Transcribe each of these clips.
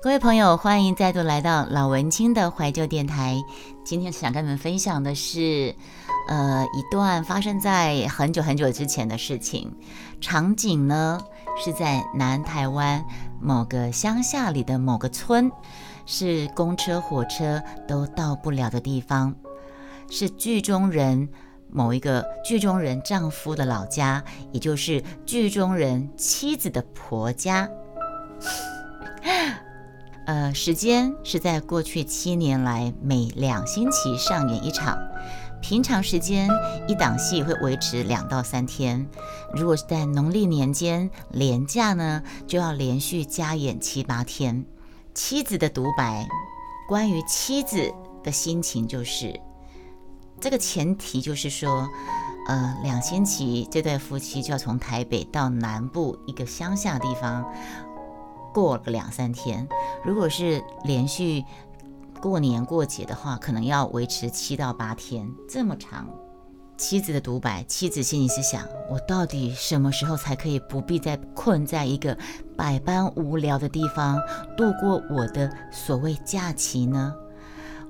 各位朋友，欢迎再度来到老文青的怀旧电台。今天想跟你们分享的是，呃，一段发生在很久很久之前的事情。场景呢是在南台湾某个乡下里的某个村，是公车、火车都到不了的地方，是剧中人某一个剧中人丈夫的老家，也就是剧中人妻子的婆家。呃，时间是在过去七年来每两星期上演一场，平常时间一档戏会维持两到三天，如果是在农历年间连假呢，就要连续加演七八天。妻子的独白，关于妻子的心情就是，这个前提就是说，呃，两星期这对夫妻就要从台北到南部一个乡下地方。过个两三天，如果是连续过年过节的话，可能要维持七到八天，这么长。妻子的独白，妻子心里是想：我到底什么时候才可以不必再困在一个百般无聊的地方度过我的所谓假期呢？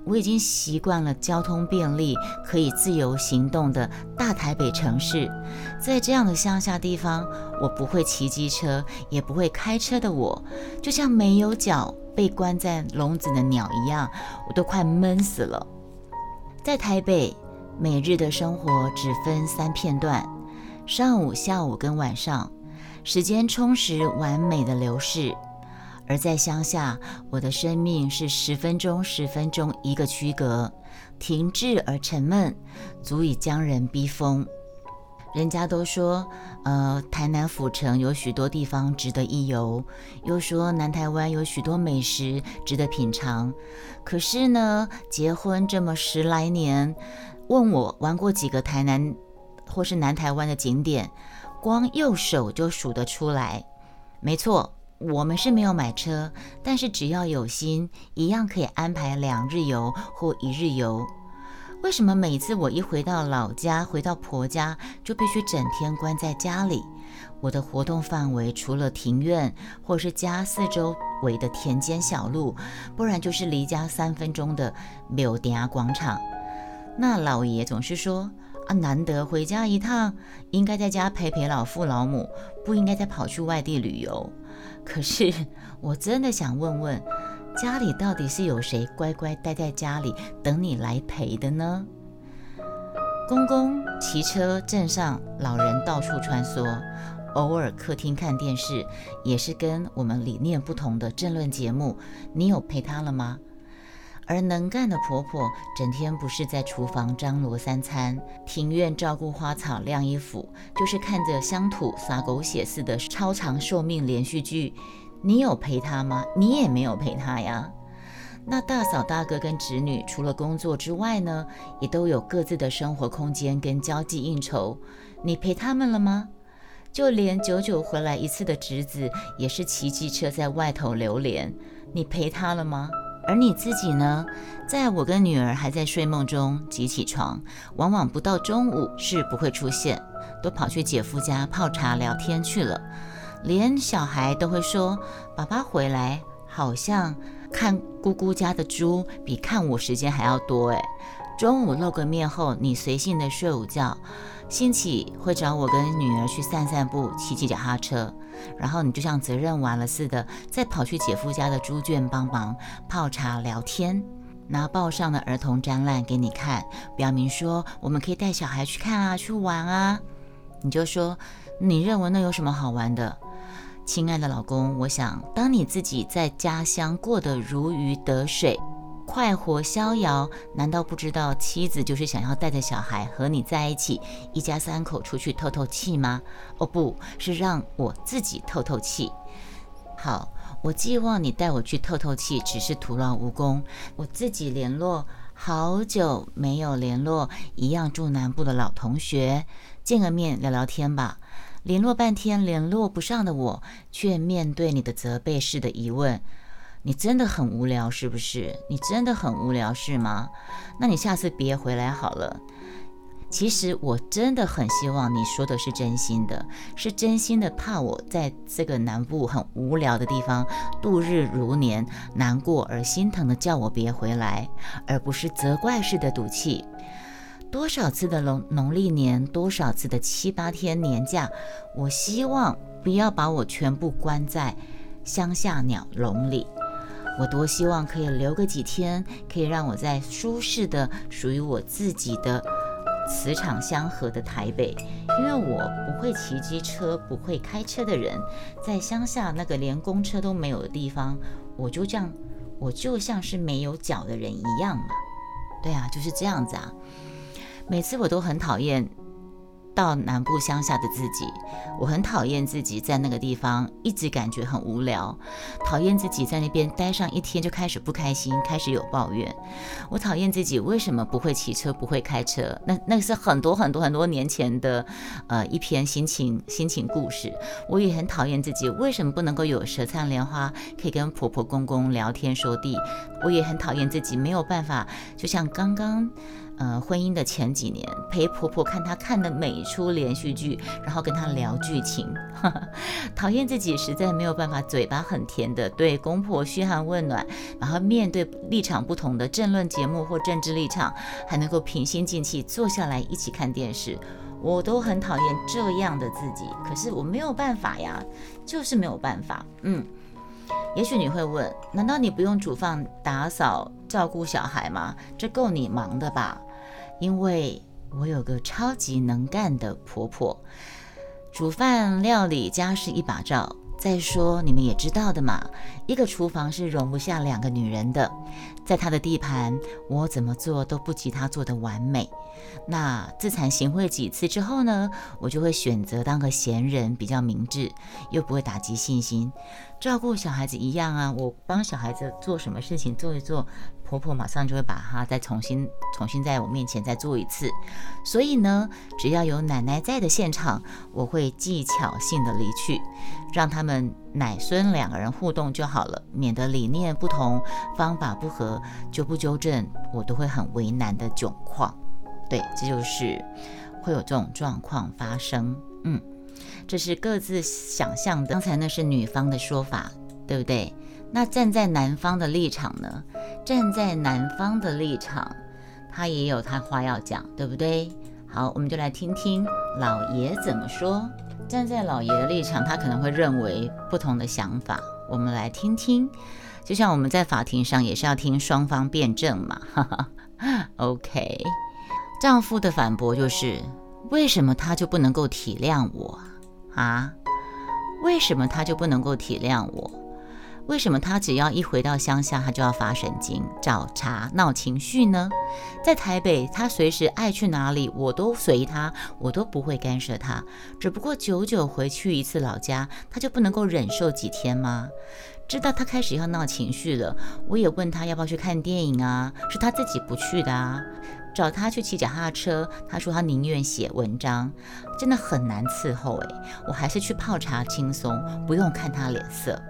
我已经习惯了交通便利、可以自由行动的大台北城市，在这样的乡下地方，我不会骑机车，也不会开车的我，就像没有脚被关在笼子的鸟一样，我都快闷死了。在台北，每日的生活只分三片段：上午、下午跟晚上，时间充实、完美的流逝。而在乡下，我的生命是十分钟、十分钟一个区隔，停滞而沉闷，足以将人逼疯。人家都说，呃，台南府城有许多地方值得一游，又说南台湾有许多美食值得品尝。可是呢，结婚这么十来年，问我玩过几个台南或是南台湾的景点，光右手就数得出来。没错。我们是没有买车，但是只要有心，一样可以安排两日游或一日游。为什么每次我一回到老家，回到婆家，就必须整天关在家里？我的活动范围除了庭院，或是家四周围的田间小路，不然就是离家三分钟的柳丁广场。那老爷总是说。啊，难得回家一趟，应该在家陪陪老父老母，不应该再跑去外地旅游。可是我真的想问问，家里到底是有谁乖乖待在家里等你来陪的呢？公公骑车，镇上老人到处穿梭，偶尔客厅看电视，也是跟我们理念不同的政论节目。你有陪他了吗？而能干的婆婆，整天不是在厨房张罗三餐，庭院照顾花草晾衣服，就是看着乡土撒狗血似的超长寿命连续剧。你有陪她吗？你也没有陪她呀。那大嫂大哥跟侄女，除了工作之外呢，也都有各自的生活空间跟交际应酬。你陪他们了吗？就连久久回来一次的侄子，也是骑机车在外头流连。你陪他了吗？而你自己呢？在我跟女儿还在睡梦中即起床，往往不到中午是不会出现，都跑去姐夫家泡茶聊天去了。连小孩都会说：“爸爸回来，好像看姑姑家的猪比看我时间还要多。”诶，中午露个面后，你随性的睡午觉。兴起会找我跟女儿去散散步，骑骑脚踏车，然后你就像责任完了似的，再跑去姐夫家的猪圈帮忙泡茶聊天，拿报上的儿童展览给你看，表明说我们可以带小孩去看啊，去玩啊。你就说你认为那有什么好玩的？亲爱的老公，我想当你自己在家乡过得如鱼得水。快活逍遥，难道不知道妻子就是想要带着小孩和你在一起，一家三口出去透透气吗？哦，不是让我自己透透气。好，我寄望你带我去透透气，只是徒劳无功。我自己联络好久没有联络，一样住南部的老同学，见个面聊聊天吧。联络半天联络不上的我，却面对你的责备式的疑问。你真的很无聊是不是？你真的很无聊是吗？那你下次别回来好了。其实我真的很希望你说的是真心的，是真心的，怕我在这个南部很无聊的地方度日如年，难过而心疼的叫我别回来，而不是责怪式的赌气。多少次的农农历年，多少次的七八天年假，我希望不要把我全部关在乡下鸟笼里。我多希望可以留个几天，可以让我在舒适的、属于我自己的。磁场相合的台北，因为我不会骑机车、不会开车的人，在乡下那个连公车都没有的地方，我就这样，我就像是没有脚的人一样嘛。对啊，就是这样子啊。每次我都很讨厌。到南部乡下的自己，我很讨厌自己在那个地方一直感觉很无聊，讨厌自己在那边待上一天就开始不开心，开始有抱怨。我讨厌自己为什么不会骑车，不会开车。那那是很多很多很多年前的，呃，一篇心情心情故事。我也很讨厌自己为什么不能够有舌灿莲花，可以跟婆婆公公聊天说地。我也很讨厌自己没有办法，就像刚刚。呃，婚姻的前几年，陪婆婆看她看的每一出连续剧，然后跟她聊剧情。讨厌自己实在没有办法，嘴巴很甜的对公婆嘘寒问暖，然后面对立场不同的政论节目或政治立场，还能够平心静气坐下来一起看电视。我都很讨厌这样的自己，可是我没有办法呀，就是没有办法。嗯，也许你会问，难道你不用煮饭、打扫？照顾小孩吗？这够你忙的吧？因为我有个超级能干的婆婆，煮饭料理家事一把照。再说你们也知道的嘛，一个厨房是容不下两个女人的。在她的地盘，我怎么做都不及她做的完美。那自惭形秽几次之后呢，我就会选择当个闲人，比较明智，又不会打击信心。照顾小孩子一样啊，我帮小孩子做什么事情做一做。婆婆马上就会把它再重新、重新在我面前再做一次，所以呢，只要有奶奶在的现场，我会技巧性的离去，让他们奶孙两个人互动就好了，免得理念不同、方法不合就不纠正，我都会很为难的窘况。对，这就是会有这种状况发生。嗯，这是各自想象的。刚才那是女方的说法，对不对？那站在男方的立场呢？站在男方的立场，他也有他话要讲，对不对？好，我们就来听听老爷怎么说。站在老爷的立场，他可能会认为不同的想法。我们来听听，就像我们在法庭上也是要听双方辩证嘛。哈哈 OK，丈夫的反驳就是：为什么他就不能够体谅我啊？为什么他就不能够体谅我？为什么他只要一回到乡下，他就要发神经、找茬、闹情绪呢？在台北，他随时爱去哪里，我都随他，我都不会干涉他。只不过久久回去一次老家，他就不能够忍受几天吗？知道他开始要闹情绪了，我也问他要不要去看电影啊？是他自己不去的啊。找他去骑脚踏车，他说他宁愿写文章，真的很难伺候诶，我还是去泡茶轻松，不用看他脸色。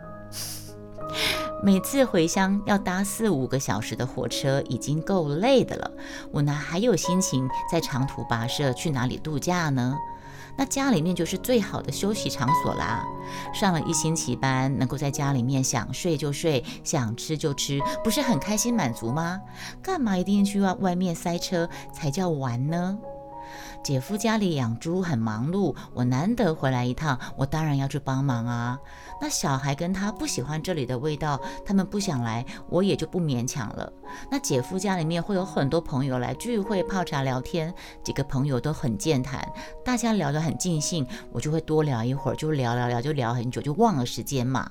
每次回乡要搭四五个小时的火车，已经够累的了，我哪还有心情在长途跋涉去哪里度假呢？那家里面就是最好的休息场所啦。上了一星期班，能够在家里面想睡就睡，想吃就吃，不是很开心满足吗？干嘛一定去外外面塞车才叫玩呢？姐夫家里养猪很忙碌，我难得回来一趟，我当然要去帮忙啊。那小孩跟他不喜欢这里的味道，他们不想来，我也就不勉强了。那姐夫家里面会有很多朋友来聚会、泡茶、聊天，几个朋友都很健谈，大家聊得很尽兴，我就会多聊一会儿，就聊聊聊，就聊很久，就忘了时间嘛。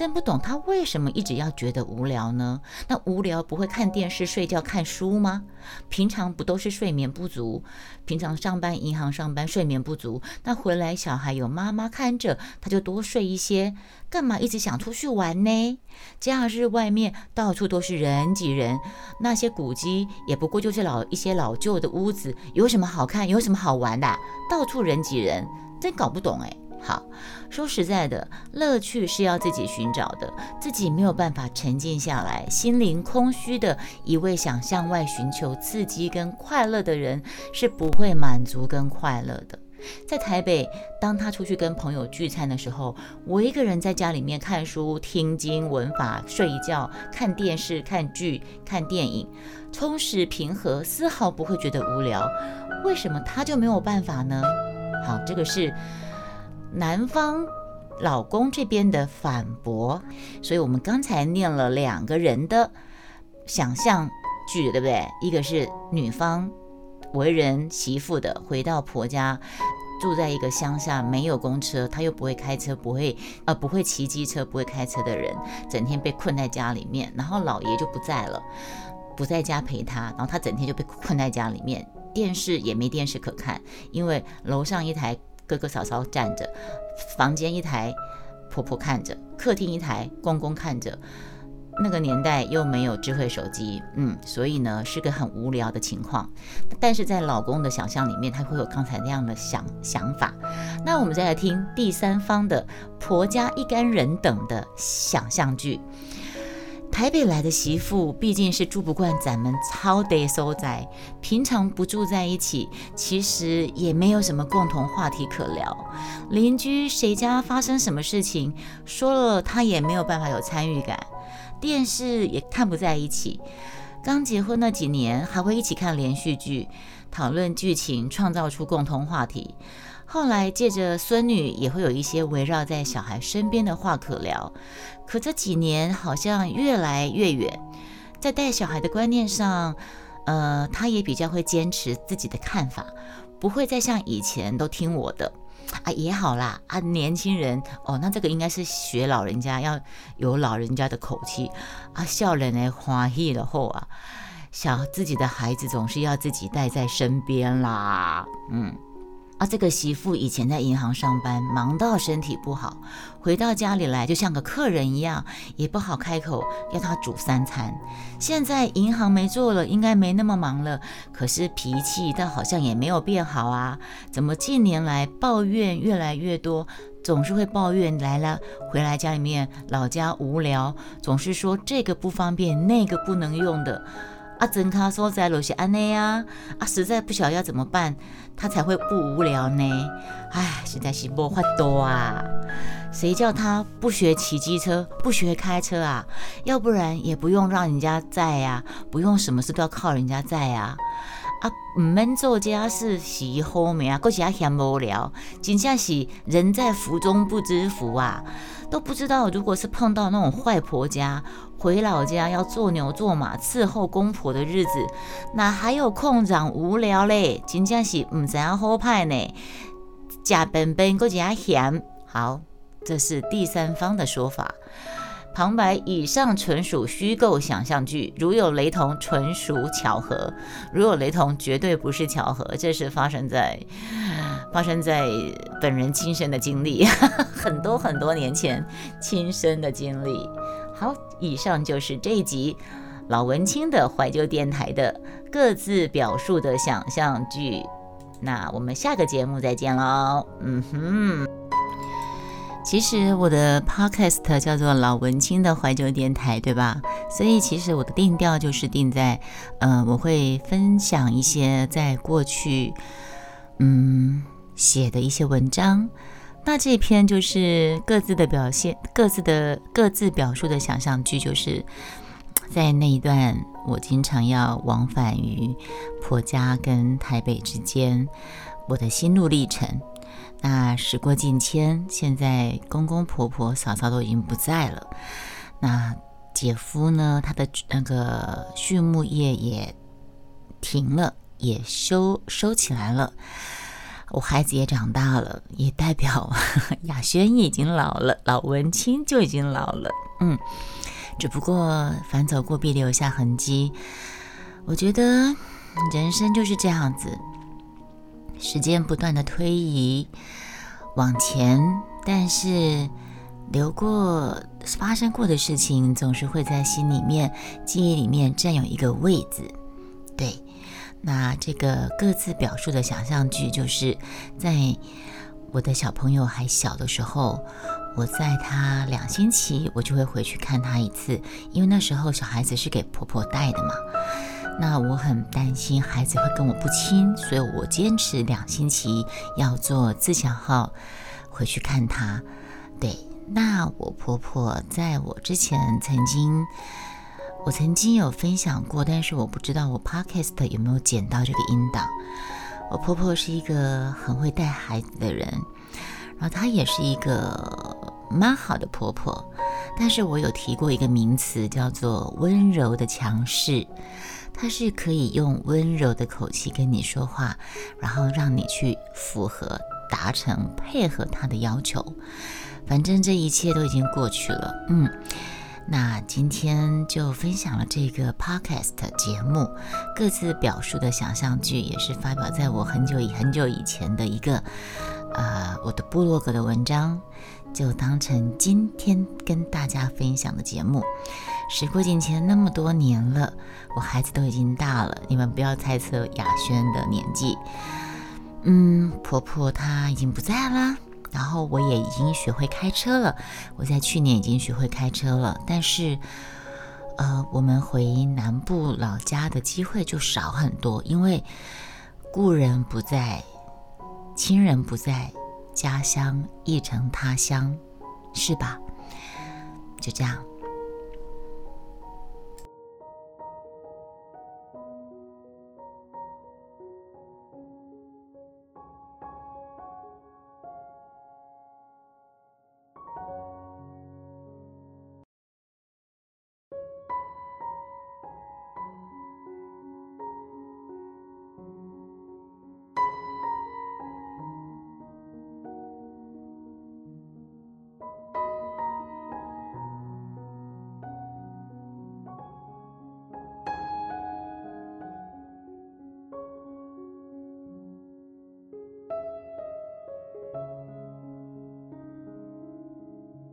真不懂他为什么一直要觉得无聊呢？那无聊不会看电视、睡觉、看书吗？平常不都是睡眠不足？平常上班、银行上班，睡眠不足，那回来小孩有妈妈看着，他就多睡一些。干嘛一直想出去玩呢？假日外面到处都是人挤人，那些古迹也不过就是老一些老旧的屋子，有什么好看？有什么好玩的？到处人挤人，真搞不懂哎。好，说实在的，乐趣是要自己寻找的，自己没有办法沉静下来，心灵空虚的一味想向外寻求刺激跟快乐的人，是不会满足跟快乐的。在台北，当他出去跟朋友聚餐的时候，我一个人在家里面看书、听经、文法、睡一觉、看电视、看剧、看电影，充实平和，丝毫不会觉得无聊。为什么他就没有办法呢？好，这个是男方老公这边的反驳。所以我们刚才念了两个人的想象剧，对不对？一个是女方。为人媳妇的回到婆家，住在一个乡下，没有公车，他又不会开车，不会呃不会骑机车，不会开车的人，整天被困在家里面。然后老爷就不在了，不在家陪他，然后他整天就被困在家里面，电视也没电视可看，因为楼上一台哥哥嫂嫂站着，房间一台婆婆看着，客厅一台公公看着。那个年代又没有智慧手机，嗯，所以呢是个很无聊的情况。但是在老公的想象里面，他会有刚才那样的想想法。那我们再来听第三方的婆家一干人等的想象剧。台北来的媳妇毕竟是住不惯咱们超得收宅，平常不住在一起，其实也没有什么共同话题可聊。邻居谁家发生什么事情，说了他也没有办法有参与感。电视也看不在一起，刚结婚那几年还会一起看连续剧，讨论剧情，创造出共同话题。后来借着孙女，也会有一些围绕在小孩身边的话可聊。可这几年好像越来越远，在带小孩的观念上，呃，他也比较会坚持自己的看法，不会再像以前都听我的。啊，也好啦，啊，年轻人哦，那这个应该是学老人家，要有老人家的口气啊，笑人呢欢喜了后啊，小自己的孩子总是要自己带在身边啦，嗯。啊，这个媳妇以前在银行上班，忙到身体不好，回到家里来就像个客人一样，也不好开口要他煮三餐。现在银行没做了，应该没那么忙了，可是脾气倒好像也没有变好啊。怎么近年来抱怨越来越多，总是会抱怨来了回来家里面老家无聊，总是说这个不方便，那个不能用的。啊，真卡所在罗些安内啊，啊，实在不晓得要怎么办，他才会不无聊呢。唉，实在是无法多啊。谁叫他不学骑机车，不学开车啊？要不然也不用让人家载呀，不用什么事都要靠人家载呀。啊，唔免做家事，洗好面啊，搁是啊嫌无聊，真正是人在福中不知福啊。都不知道，如果是碰到那种坏婆家，回老家要做牛做马伺候公婆的日子，哪还有空长无聊嘞？真正是唔知要好派呢，假笨笨搁加嫌。好，这是第三方的说法。旁白以上纯属虚构想象剧，如有雷同，纯属巧合；如有雷同，绝对不是巧合，这是发生在发生在本人亲身的经历，很多很多年前亲身的经历。好，以上就是这一集老文青的怀旧电台的各自表述的想象剧。那我们下个节目再见喽。嗯哼。其实我的 podcast 叫做老文青的怀旧电台，对吧？所以其实我的定调就是定在，呃，我会分享一些在过去，嗯，写的一些文章。那这篇就是各自的表现，各自的各自表述的想象剧，就是在那一段我经常要往返于婆家跟台北之间，我的心路历程。那时过境迁，现在公公婆婆、嫂嫂都已经不在了。那姐夫呢？他的那个畜牧业也停了，也收收起来了。我孩子也长大了，也代表 雅轩已经老了，老文清就已经老了。嗯，只不过凡走过必留下痕迹。我觉得人生就是这样子。时间不断的推移往前，但是流过发生过的事情，总是会在心里面、记忆里面占有一个位置。对，那这个各自表述的想象剧，就是在我的小朋友还小的时候，我在他两星期，我就会回去看他一次，因为那时候小孩子是给婆婆带的嘛。那我很担心孩子会跟我不亲，所以我坚持两星期要做自强号回去看他。对，那我婆婆在我之前曾经，我曾经有分享过，但是我不知道我 podcast 有没有剪到这个音档。我婆婆是一个很会带孩子的人，然后她也是一个蛮好的婆婆，但是我有提过一个名词叫做温柔的强势。他是可以用温柔的口气跟你说话，然后让你去符合、达成、配合他的要求。反正这一切都已经过去了。嗯，那今天就分享了这个 podcast 节目，各自表述的想象剧也是发表在我很久以很久以前的一个呃我的部落格的文章，就当成今天跟大家分享的节目。时过境迁那么多年了，我孩子都已经大了，你们不要猜测雅轩的年纪。嗯，婆婆她已经不在了，然后我也已经学会开车了。我在去年已经学会开车了，但是，呃，我们回南部老家的机会就少很多，因为故人不在，亲人不在，家乡亦成他乡，是吧？就这样。